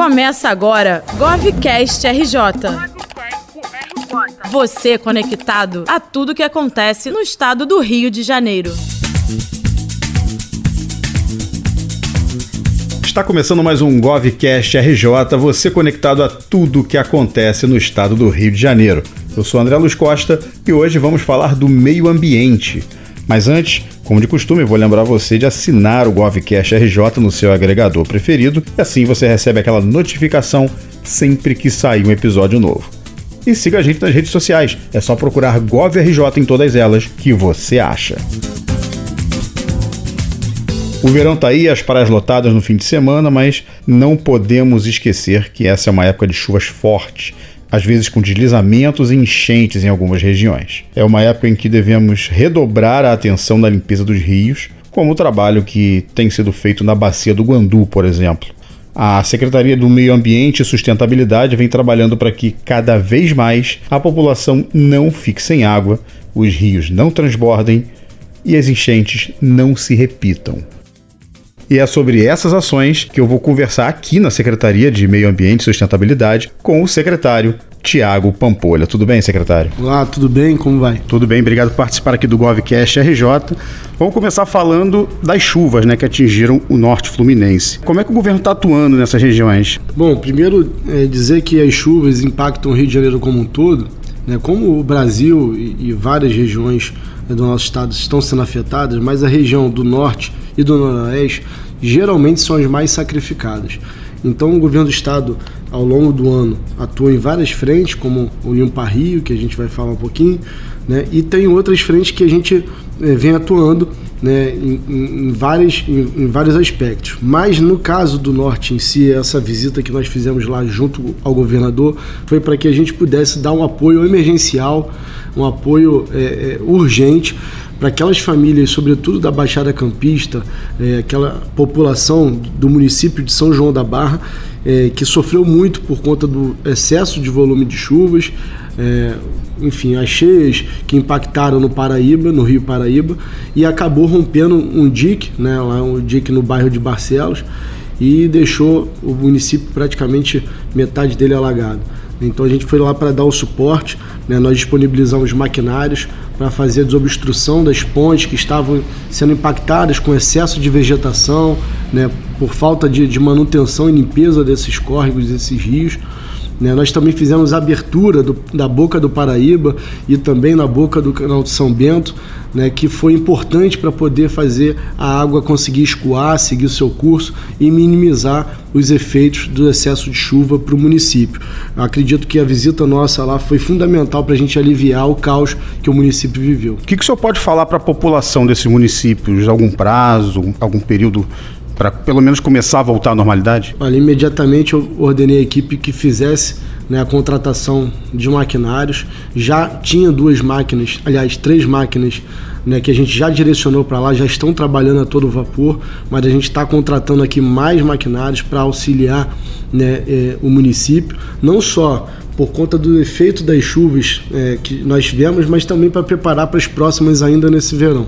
Começa agora GovCast RJ. Você conectado a tudo que acontece no estado do Rio de Janeiro. Está começando mais um GovCast RJ, você conectado a tudo que acontece no estado do Rio de Janeiro. Eu sou André Luz Costa e hoje vamos falar do meio ambiente. Mas antes, como de costume, vou lembrar você de assinar o GovCast RJ no seu agregador preferido e assim você recebe aquela notificação sempre que sair um episódio novo. E siga a gente nas redes sociais, é só procurar GovRJ em todas elas que você acha. O verão tá aí, as praias lotadas no fim de semana, mas não podemos esquecer que essa é uma época de chuvas fortes às vezes com deslizamentos e enchentes em algumas regiões. É uma época em que devemos redobrar a atenção na limpeza dos rios, como o trabalho que tem sido feito na bacia do Guandu, por exemplo. A Secretaria do Meio Ambiente e Sustentabilidade vem trabalhando para que cada vez mais a população não fique sem água, os rios não transbordem e as enchentes não se repitam. E é sobre essas ações que eu vou conversar aqui na Secretaria de Meio Ambiente e Sustentabilidade com o secretário Tiago Pampolha. Tudo bem, secretário? Olá, tudo bem? Como vai? Tudo bem, obrigado por participar aqui do GovCast RJ. Vamos começar falando das chuvas né, que atingiram o norte fluminense. Como é que o governo está atuando nessas regiões? Bom, primeiro é dizer que as chuvas impactam o Rio de Janeiro como um todo. Né, como o Brasil e, e várias regiões né, do nosso estado estão sendo afetadas, mas a região do norte e do noroeste geralmente são as mais sacrificadas. Então, o governo do estado, ao longo do ano, atua em várias frentes, como o Limpa Rio, que a gente vai falar um pouquinho, né? e tem outras frentes que a gente vem atuando né, em, em, vários, em, em, vários aspectos. Mas no caso do Norte em si, essa visita que nós fizemos lá junto ao governador foi para que a gente pudesse dar um apoio emergencial, um apoio é, urgente para aquelas famílias, sobretudo da Baixada Campista, é, aquela população do município de São João da Barra, é, que sofreu muito por conta do excesso de volume de chuvas, é, enfim, as cheias que impactaram no Paraíba, no Rio Paraíba, e acabou rompendo um dique, né, lá um dique no bairro de Barcelos, e deixou o município praticamente metade dele alagado. Então a gente foi lá para dar o suporte, né? nós disponibilizamos maquinários para fazer a desobstrução das pontes que estavam sendo impactadas com excesso de vegetação, né? por falta de, de manutenção e limpeza desses córregos, desses rios. Né? Nós também fizemos abertura do, da Boca do Paraíba e também na Boca do Canal de São Bento, né, que foi importante para poder fazer a água conseguir escoar, seguir o seu curso e minimizar os efeitos do excesso de chuva para o município. Eu acredito que a visita nossa lá foi fundamental para a gente aliviar o caos que o município viveu. O que, que o senhor pode falar para a população desses municípios? Algum prazo, algum período para pelo menos começar a voltar à normalidade? Olha, imediatamente eu ordenei a equipe que fizesse né, a contratação de maquinários. Já tinha duas máquinas, aliás, três máquinas né, que a gente já direcionou para lá, já estão trabalhando a todo vapor, mas a gente está contratando aqui mais maquinários para auxiliar né, é, o município, não só por conta do efeito das chuvas é, que nós tivemos, mas também para preparar para as próximas ainda nesse verão.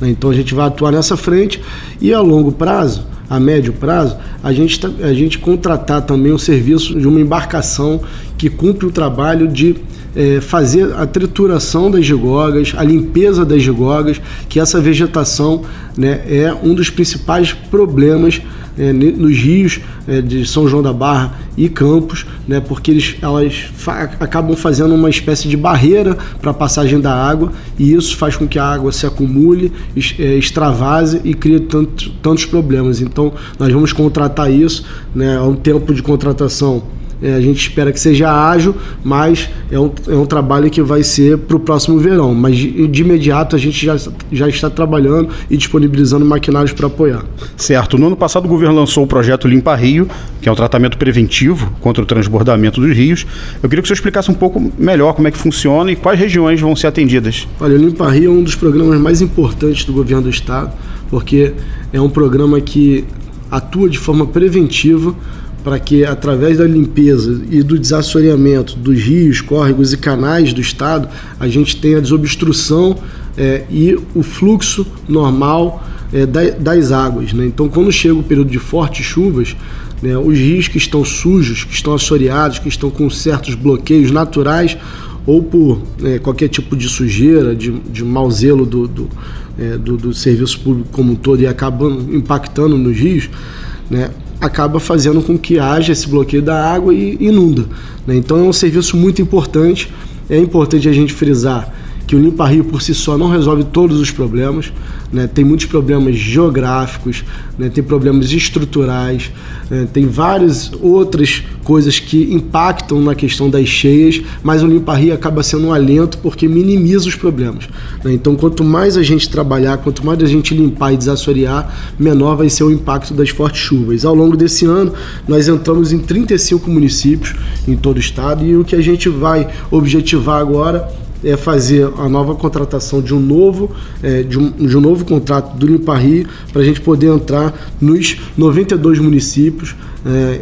Né. Então a gente vai atuar nessa frente e a longo prazo a médio prazo, a gente, tá, a gente contratar também o serviço de uma embarcação que cumpre o trabalho de é, fazer a trituração das gigogas, a limpeza das gigogas, que essa vegetação né, é um dos principais problemas é, nos rios é, de São João da Barra e Campos, né, porque eles, elas fa acabam fazendo uma espécie de barreira para a passagem da água e isso faz com que a água se acumule, é, extravase e crie tanto, tantos problemas. Então, nós vamos contratar isso, né, é um tempo de contratação é, a gente espera que seja ágil, mas é um, é um trabalho que vai ser para o próximo verão. Mas de, de, imediato a gente já, já está trabalhando e disponibilizando maquinários para apoiar. Certo. No ano passado o governo lançou o projeto Limpa Rio, que é um tratamento preventivo contra o transbordamento dos rios. Eu queria que você explicasse um pouco melhor como é que funciona e quais regiões vão ser atendidas. Olha, o Limpa Rio é um dos programas mais importantes do governo do estado, porque é um programa que atua de forma preventiva para que, através da limpeza e do desassoreamento dos rios, córregos e canais do estado, a gente tenha desobstrução é, e o fluxo normal é, das águas. Né? Então, quando chega o período de fortes chuvas, né, os rios que estão sujos, que estão assoreados, que estão com certos bloqueios naturais ou por é, qualquer tipo de sujeira, de, de mau zelo do, do, é, do, do, serviço público como um todo e acabando impactando nos rios, né, acaba fazendo com que haja esse bloqueio da água e inunda. Né? Então é um serviço muito importante. É importante a gente frisar que o Limpa Rio por si só não resolve todos os problemas, né? tem muitos problemas geográficos, né? tem problemas estruturais, né? tem várias outras coisas que impactam na questão das cheias, mas o Limpa Rio acaba sendo um alento porque minimiza os problemas. Né? Então, quanto mais a gente trabalhar, quanto mais a gente limpar e desassorear, menor vai ser o impacto das fortes chuvas. Ao longo desse ano, nós entramos em 35 municípios em todo o estado e o que a gente vai objetivar agora é fazer a nova contratação de um novo, é, de, um, de um novo contrato do Limparri para a gente poder entrar nos 92 municípios, é,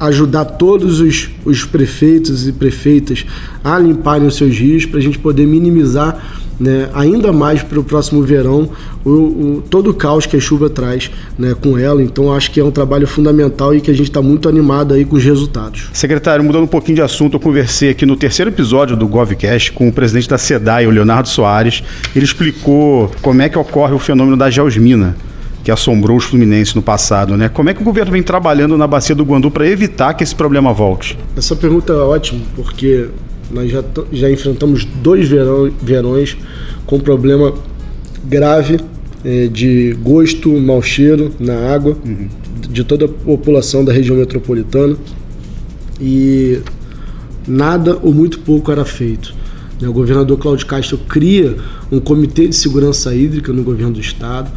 ajudar todos os, os prefeitos e prefeitas a limparem os seus rios para a gente poder minimizar né, ainda mais para o próximo verão o, o, todo o caos que a chuva traz né, com ela. Então acho que é um trabalho fundamental e que a gente está muito animado aí com os resultados. Secretário, mudando um pouquinho de assunto, eu conversei aqui no terceiro episódio do GovCast com o presidente da SEDAI, o Leonardo Soares. Ele explicou como é que ocorre o fenômeno da geosmina que assombrou os fluminenses no passado, né? Como é que o governo vem trabalhando na bacia do Guandu para evitar que esse problema volte? Essa pergunta é ótima, porque nós já, já enfrentamos dois verão, verões com problema grave é, de gosto, mau cheiro na água uhum. de toda a população da região metropolitana e nada ou muito pouco era feito. O governador Cláudio Castro cria um comitê de segurança hídrica no governo do estado,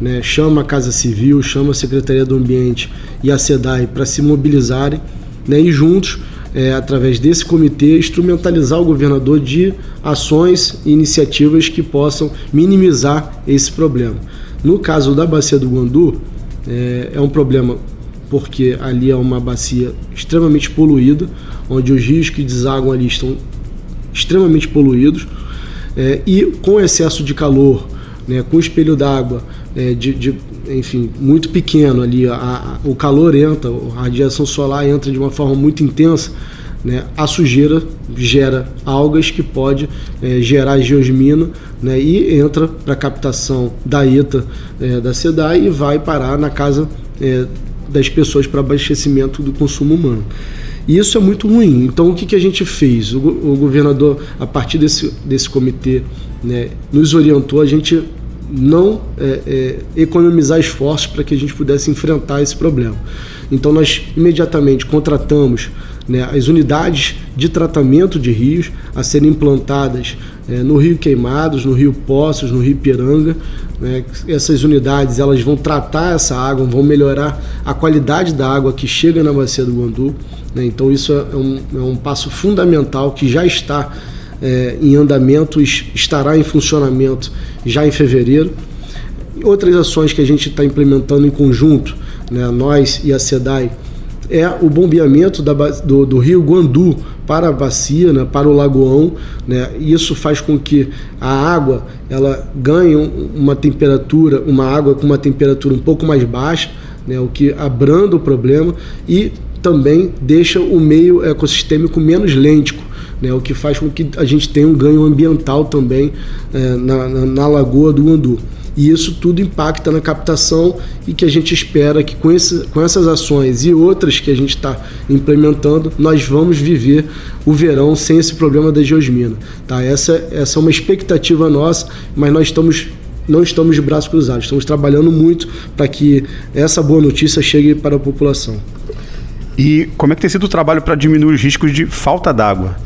né, chama a Casa Civil, chama a Secretaria do Ambiente e a SEDAI para se mobilizarem né, e juntos é, através desse comitê, instrumentalizar o governador de ações e iniciativas que possam minimizar esse problema. No caso da bacia do Guandu, é, é um problema porque ali é uma bacia extremamente poluída, onde os rios que desaguam ali estão extremamente poluídos, é, e com excesso de calor, né, com espelho d'água, é, de, de, enfim, muito pequeno ali, a, a, o calor entra, a radiação solar entra de uma forma muito intensa, né, a sujeira gera algas que pode é, gerar geosmina né, e entra para captação da ETA é, da SEDAI e vai parar na casa é, das pessoas para abastecimento do consumo humano. E isso é muito ruim. Então, o que, que a gente fez? O, o governador, a partir desse, desse comitê, né, nos orientou a gente não é, é, economizar esforços para que a gente pudesse enfrentar esse problema. Então nós imediatamente contratamos né, as unidades de tratamento de rios a serem implantadas é, no Rio Queimados, no Rio Poços, no Rio Piranga. Né, essas unidades elas vão tratar essa água, vão melhorar a qualidade da água que chega na bacia do Guandu. Né, então isso é um, é um passo fundamental que já está é, em andamento, estará em funcionamento já em fevereiro. Outras ações que a gente está implementando em conjunto, né, nós e a SEDAI, é o bombeamento da, do, do, rio Guandu para a bacia, né, para o lagoão. Né, isso faz com que a água ela ganhe uma temperatura, uma água com uma temperatura um pouco mais baixa, né, o que abranda o problema e também deixa o meio ecossistêmico menos lêntico né, o que faz com que a gente tenha um ganho ambiental também é, na, na, na, lagoa do Andu. E isso tudo impacta na captação e que a gente espera que com, esse, com essas ações e outras que a gente está implementando, nós vamos viver o verão sem esse problema da geosmina. Tá? Essa, essa é uma expectativa nossa, mas nós estamos não estamos de braços cruzados, estamos trabalhando muito para que essa boa notícia chegue para a população. E como é que tem sido o trabalho para diminuir os riscos de falta d'água?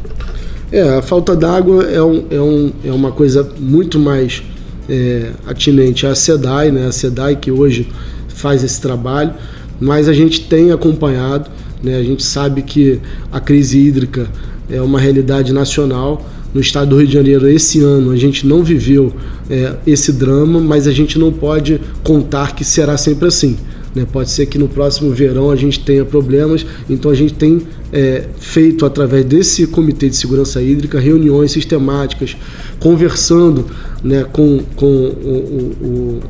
É, a falta d'água é, um, é, um, é uma coisa muito mais é, atinente à SEDAI, né? a SEDAI que hoje faz esse trabalho, mas a gente tem acompanhado, né? a gente sabe que a crise hídrica é uma realidade nacional. No estado do Rio de Janeiro, esse ano, a gente não viveu é, esse drama, mas a gente não pode contar que será sempre assim. Né? Pode ser que no próximo verão a gente tenha problemas, então a gente tem é, feito através desse Comitê de Segurança Hídrica reuniões sistemáticas, conversando né, com, com o, o,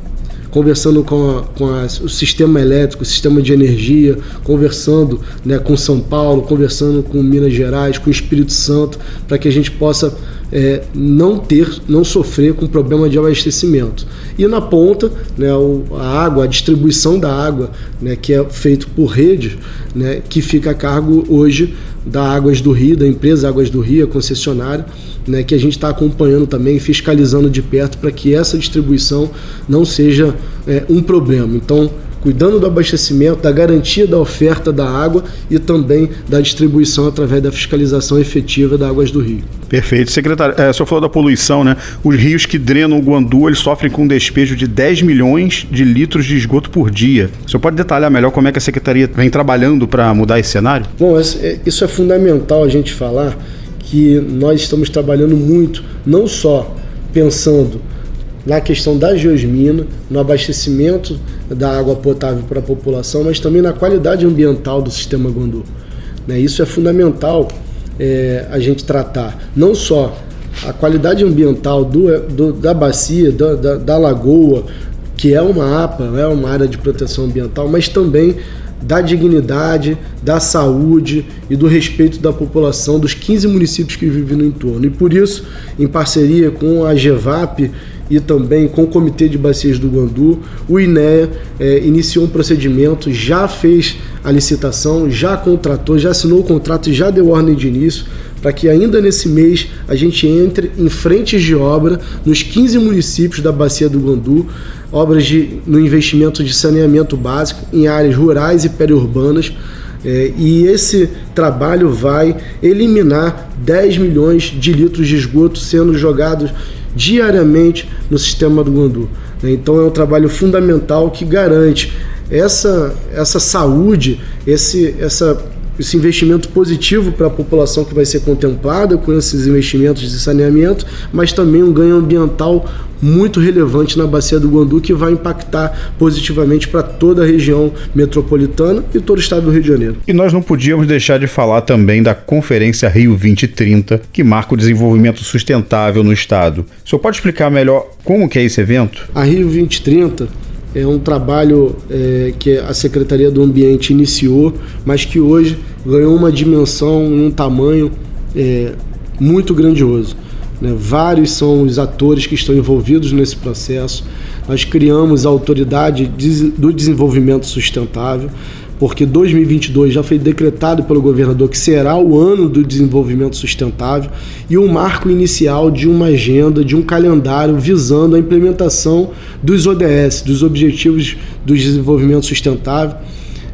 conversando com, a, com a, o sistema elétrico, o sistema de energia, conversando né, com São Paulo, conversando com Minas Gerais, com o Espírito Santo, para que a gente possa é, não ter, não sofrer com problema de abastecimento. E na ponta, né, o, a água, a distribuição da água, né, que é feito por rede, né, que fica a cargo hoje da Águas do Rio, da empresa Águas do Rio, a concessionária, né, que a gente está acompanhando também, fiscalizando de perto para que essa distribuição não seja é, um problema. Então, cuidando do abastecimento, da garantia da oferta da água e também da distribuição através da fiscalização efetiva da Águas do Rio. Perfeito. Secretário, é, o senhor falou da poluição, né? Os rios que drenam o Guandu, eles sofrem com um despejo de 10 milhões de litros de esgoto por dia. O senhor pode detalhar melhor como é que a Secretaria vem trabalhando para mudar esse cenário? Bom, é, isso é fundamental a gente falar, que nós estamos trabalhando muito, não só pensando na questão da geosmina, no abastecimento da água potável para a população, mas também na qualidade ambiental do sistema Guandu. Né? Isso é fundamental é, a gente tratar, não só a qualidade ambiental do, do da bacia, da, da, da lagoa, que é uma APA, é uma área de proteção ambiental, mas também da dignidade, da saúde e do respeito da população dos 15 municípios que vivem no entorno. E por isso, em parceria com a GEVAP e também com o Comitê de Bacias do Guandu, o INEA é, iniciou um procedimento, já fez a licitação, já contratou, já assinou o contrato já deu ordem de início para que ainda nesse mês a gente entre em frentes de obra nos 15 municípios da Bacia do Guandu, obras de, no investimento de saneamento básico em áreas rurais e periurbanas. É, e esse trabalho vai eliminar 10 milhões de litros de esgoto sendo jogados diariamente no sistema do Guandu. Então é um trabalho fundamental que garante essa, essa saúde, esse, essa esse investimento positivo para a população que vai ser contemplada com esses investimentos de saneamento, mas também um ganho ambiental muito relevante na bacia do Guandu que vai impactar positivamente para toda a região metropolitana e todo o estado do Rio de Janeiro. E nós não podíamos deixar de falar também da Conferência Rio 2030, que marca o desenvolvimento sustentável no estado. O senhor pode explicar melhor como que é esse evento? A Rio 2030 é um trabalho é, que a Secretaria do Ambiente iniciou, mas que hoje ganhou uma dimensão e um tamanho é, muito grandioso. Né? Vários são os atores que estão envolvidos nesse processo. Nós criamos a Autoridade do Desenvolvimento Sustentável, porque 2022 já foi decretado pelo governador que será o ano do desenvolvimento sustentável e um marco inicial de uma agenda, de um calendário visando a implementação dos ODS, dos Objetivos do Desenvolvimento Sustentável.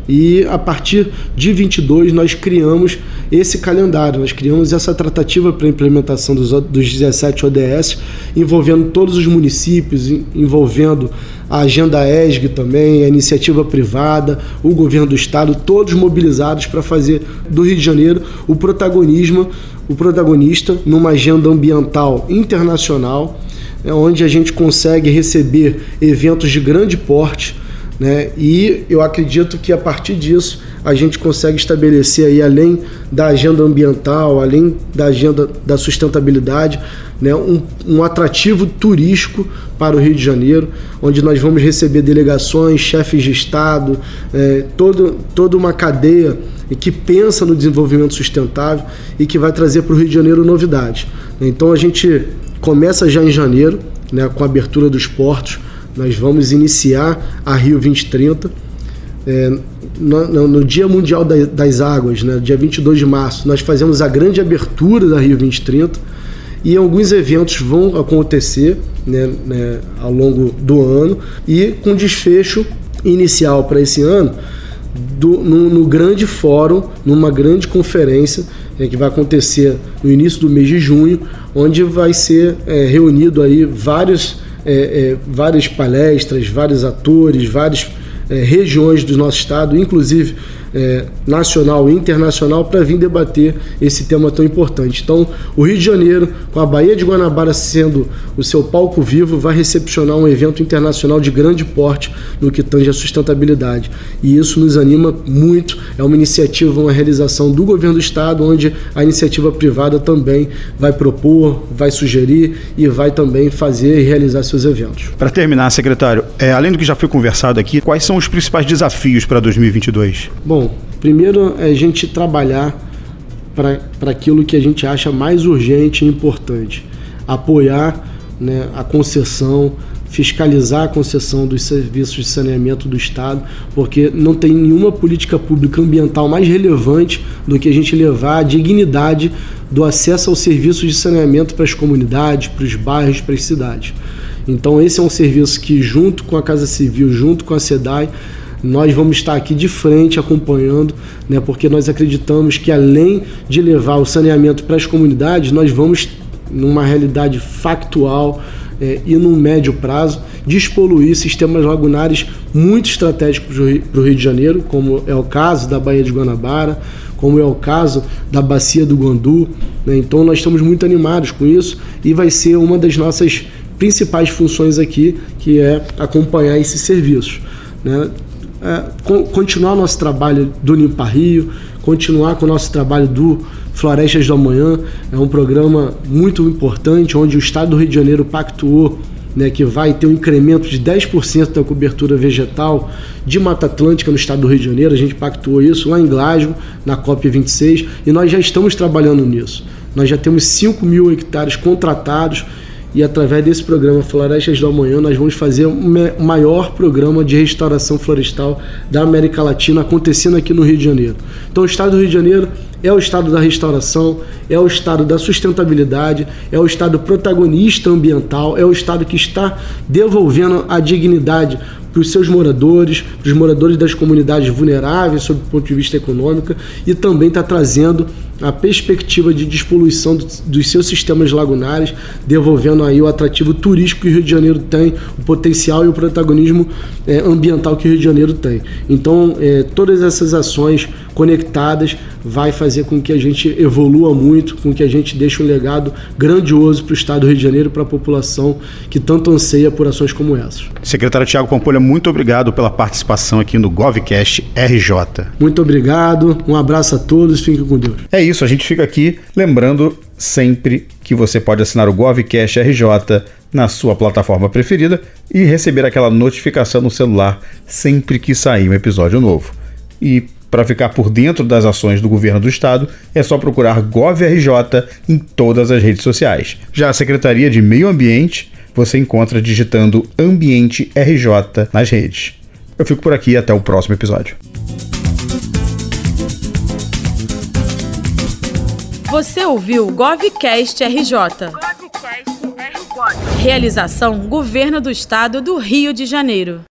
E a partir de 22 nós criamos esse calendário, nós criamos essa tratativa para a implementação dos, dos 17 ODS, envolvendo todos os municípios, envolvendo a agenda ESG também, a iniciativa privada, o governo do estado, todos mobilizados para fazer do Rio de Janeiro o protagonismo, o protagonista numa agenda ambiental internacional, é onde a gente consegue receber eventos de grande porte né? E eu acredito que a partir disso a gente consegue estabelecer aí, além da agenda ambiental, além da agenda da sustentabilidade, né, um, um atrativo turístico para o Rio de Janeiro, onde nós vamos receber delegações, chefes de Estado, é, todo, toda uma cadeia que pensa no desenvolvimento sustentável e que vai trazer para o Rio de Janeiro novidades. Então a gente começa já em janeiro, né, com a abertura dos portos, nós vamos iniciar a Rio 2030 é, no, no, Dia Mundial da, das Águas, né, dia 22 de março, nós fazemos a grande abertura da Rio 2030 e alguns eventos vão acontecer né, né, ao longo do ano e com desfecho inicial para esse ano do, no, no, grande fórum, numa grande conferência é, que vai acontecer no início do mês de junho, onde vai ser é, reunido aí vários é, é, várias palestras, vários atores, várias é, regiões do nosso estado, inclusive é, nacional e internacional para vir debater esse tema tão importante. Então, o Rio de Janeiro, com a Baía de Guanabara sendo o seu palco vivo, vai recepcionar um evento internacional de grande porte no que tange a sustentabilidade. E isso nos anima muito. É uma iniciativa, uma realização do governo do estado, onde a iniciativa privada também vai propor, vai sugerir e vai também fazer e realizar seus eventos. Para terminar, secretário, é, além do que já foi conversado aqui, quais são os principais desafios para 2022? Bom, primeiro é a gente trabalhar para aquilo que a gente acha mais urgente e importante. Apoiar né, a concessão, fiscalizar a concessão dos serviços de saneamento do Estado, porque não tem nenhuma política pública ambiental mais relevante do que a gente levar a dignidade do acesso ao serviço de saneamento para as comunidades, para os bairros, para as cidades. Então, esse é um serviço que, junto com a Casa Civil, junto com a SEDAI, nós vamos estar aqui de frente acompanhando, né, porque nós acreditamos que além de levar o saneamento para as comunidades, nós vamos, numa realidade factual é, e num médio prazo, despoluir sistemas lagunares muito estratégicos para o Rio de Janeiro, como é o caso da Baía de Guanabara, como é o caso da Bacia do Guandu. Né? Então nós estamos muito animados com isso e vai ser uma das nossas principais funções aqui, que é acompanhar esses serviços. Né? É, continuar nosso trabalho do Limpa Rio, continuar com o nosso trabalho do Florestas do Amanhã. É um programa muito importante, onde o Estado do Rio de Janeiro pactuou né, que vai ter um incremento de 10% da cobertura vegetal de Mata Atlântica no estado do Rio de Janeiro. A gente pactuou isso lá em Glasgow, na COP26, e nós já estamos trabalhando nisso. Nós já temos 5 mil hectares contratados e através desse programa Florestas do Amanhã nós vamos fazer o maior programa de restauração florestal da América Latina acontecendo aqui no Rio de Janeiro. Então o estado do Rio de Janeiro é o estado da restauração, é o estado da sustentabilidade, é o estado protagonista ambiental, é o estado que está devolvendo a dignidade para os seus moradores, para os moradores das comunidades vulneráveis sob o ponto de vista econômico e também está trazendo a perspectiva de despoluição dos seus sistemas lagunares, devolvendo aí o atrativo turístico que o Rio de Janeiro tem, o potencial e o protagonismo é, ambiental que o Rio de Janeiro tem. Então, é, todas essas ações conectadas vai fazer com que a gente evolua muito, com que a gente deixe um legado grandioso para o Estado do Rio de Janeiro, para a população que tanto anseia por ações como essas. Secretário Tiago Pampolha, muito obrigado pela participação aqui no GovCast RJ. Muito obrigado, um abraço a todos, fiquem com Deus. É isso, a gente fica aqui lembrando sempre que você pode assinar o GovCast RJ na sua plataforma preferida e receber aquela notificação no celular sempre que sair um episódio novo. E para ficar por dentro das ações do governo do estado, é só procurar GovRJ em todas as redes sociais. Já a Secretaria de Meio Ambiente você encontra digitando Ambiente RJ nas redes. Eu fico por aqui e até o próximo episódio. Você ouviu Govcast RJ. Realização Governo do Estado do Rio de Janeiro.